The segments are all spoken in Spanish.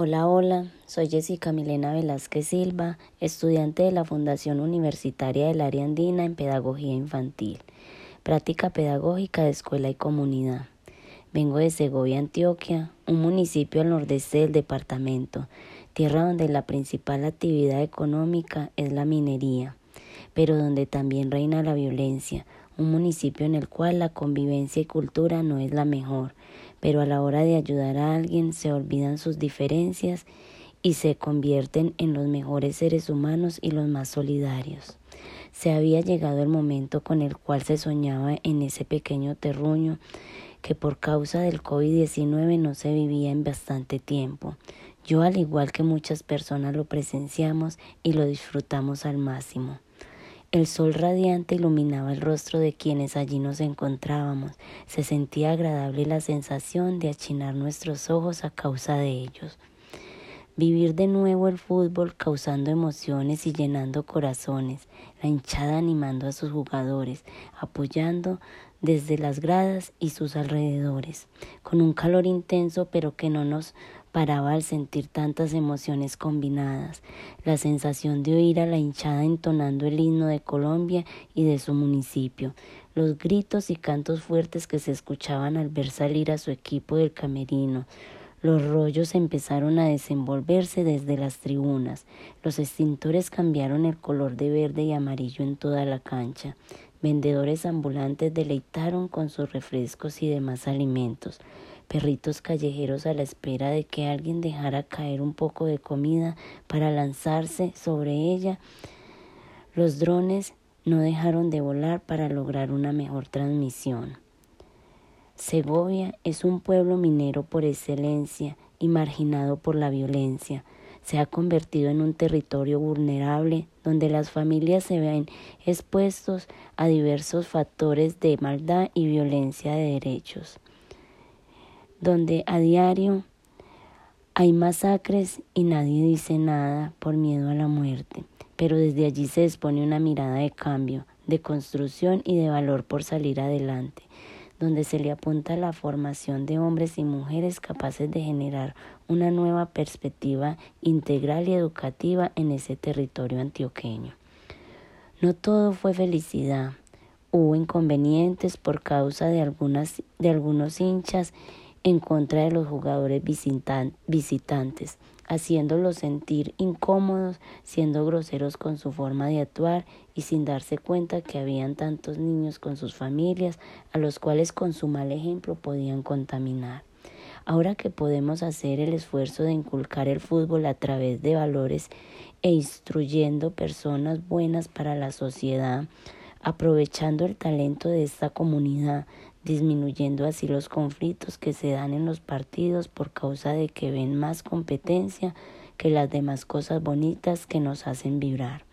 Hola, hola, soy Jessica Milena Velázquez Silva, estudiante de la Fundación Universitaria del Área Andina en Pedagogía Infantil, práctica pedagógica de escuela y comunidad. Vengo de Segovia, Antioquia, un municipio al nordeste del departamento, tierra donde la principal actividad económica es la minería, pero donde también reina la violencia, un municipio en el cual la convivencia y cultura no es la mejor, pero a la hora de ayudar a alguien se olvidan sus diferencias y se convierten en los mejores seres humanos y los más solidarios. Se había llegado el momento con el cual se soñaba en ese pequeño terruño que por causa del COVID-19 no se vivía en bastante tiempo. Yo, al igual que muchas personas, lo presenciamos y lo disfrutamos al máximo. El sol radiante iluminaba el rostro de quienes allí nos encontrábamos. Se sentía agradable la sensación de achinar nuestros ojos a causa de ellos. Vivir de nuevo el fútbol causando emociones y llenando corazones, la hinchada animando a sus jugadores, apoyando desde las gradas y sus alrededores, con un calor intenso pero que no nos paraba al sentir tantas emociones combinadas, la sensación de oír a la hinchada entonando el himno de Colombia y de su municipio, los gritos y cantos fuertes que se escuchaban al ver salir a su equipo del camerino, los rollos empezaron a desenvolverse desde las tribunas. Los extintores cambiaron el color de verde y amarillo en toda la cancha. Vendedores ambulantes deleitaron con sus refrescos y demás alimentos perritos callejeros a la espera de que alguien dejara caer un poco de comida para lanzarse sobre ella. Los drones no dejaron de volar para lograr una mejor transmisión. Segovia es un pueblo minero por excelencia y marginado por la violencia. Se ha convertido en un territorio vulnerable donde las familias se ven expuestos a diversos factores de maldad y violencia de derechos donde a diario hay masacres y nadie dice nada por miedo a la muerte, pero desde allí se expone una mirada de cambio, de construcción y de valor por salir adelante, donde se le apunta la formación de hombres y mujeres capaces de generar una nueva perspectiva integral y educativa en ese territorio antioqueño. No todo fue felicidad, hubo inconvenientes por causa de, algunas, de algunos hinchas en contra de los jugadores visitantes, haciéndolos sentir incómodos, siendo groseros con su forma de actuar y sin darse cuenta que habían tantos niños con sus familias a los cuales con su mal ejemplo podían contaminar. Ahora que podemos hacer el esfuerzo de inculcar el fútbol a través de valores e instruyendo personas buenas para la sociedad, aprovechando el talento de esta comunidad, disminuyendo así los conflictos que se dan en los partidos por causa de que ven más competencia que las demás cosas bonitas que nos hacen vibrar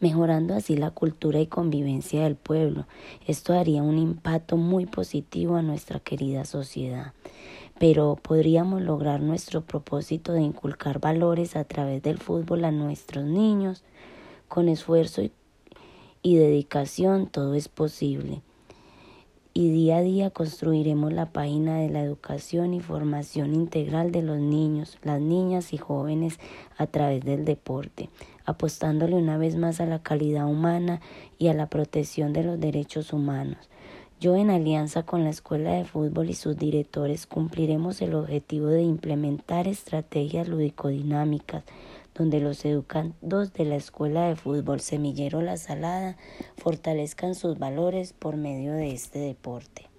mejorando así la cultura y convivencia del pueblo. Esto daría un impacto muy positivo a nuestra querida sociedad. Pero podríamos lograr nuestro propósito de inculcar valores a través del fútbol a nuestros niños. Con esfuerzo y dedicación todo es posible y día a día construiremos la página de la educación y formación integral de los niños, las niñas y jóvenes a través del deporte, apostándole una vez más a la calidad humana y a la protección de los derechos humanos. Yo en alianza con la Escuela de Fútbol y sus directores cumpliremos el objetivo de implementar estrategias ludicodinámicas donde los educandos de la Escuela de Fútbol Semillero La Salada fortalezcan sus valores por medio de este deporte.